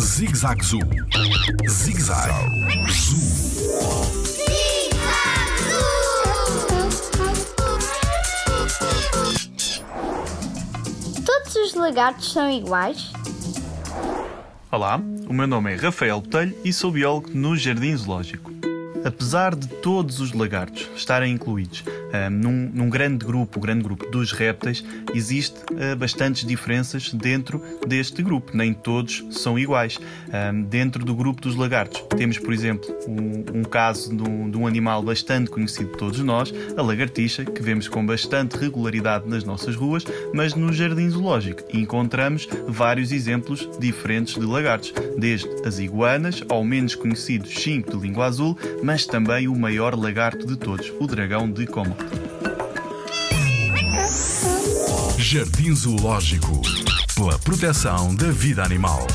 Zig-Zag Zoo. Zig-Zag Zoo. Todos os lagartos são iguais? Olá, o meu nome é Rafael Botelho e sou biólogo no Jardim Zoológico. Apesar de todos os lagartos estarem incluídos ah, num, num grande grupo, o grande grupo dos répteis, existe ah, bastantes diferenças dentro deste grupo. Nem todos são iguais. Ah, dentro do grupo dos lagartos, temos, por exemplo, um, um caso de um, de um animal bastante conhecido de todos nós, a lagartixa, que vemos com bastante regularidade nas nossas ruas, mas no Jardim Zoológico encontramos vários exemplos diferentes de lagartos, desde as iguanas ao menos conhecido chimpo de língua azul, mas também o maior lagarto de todos, o dragão de Komodo. Jardim Zoológico pela proteção da vida animal.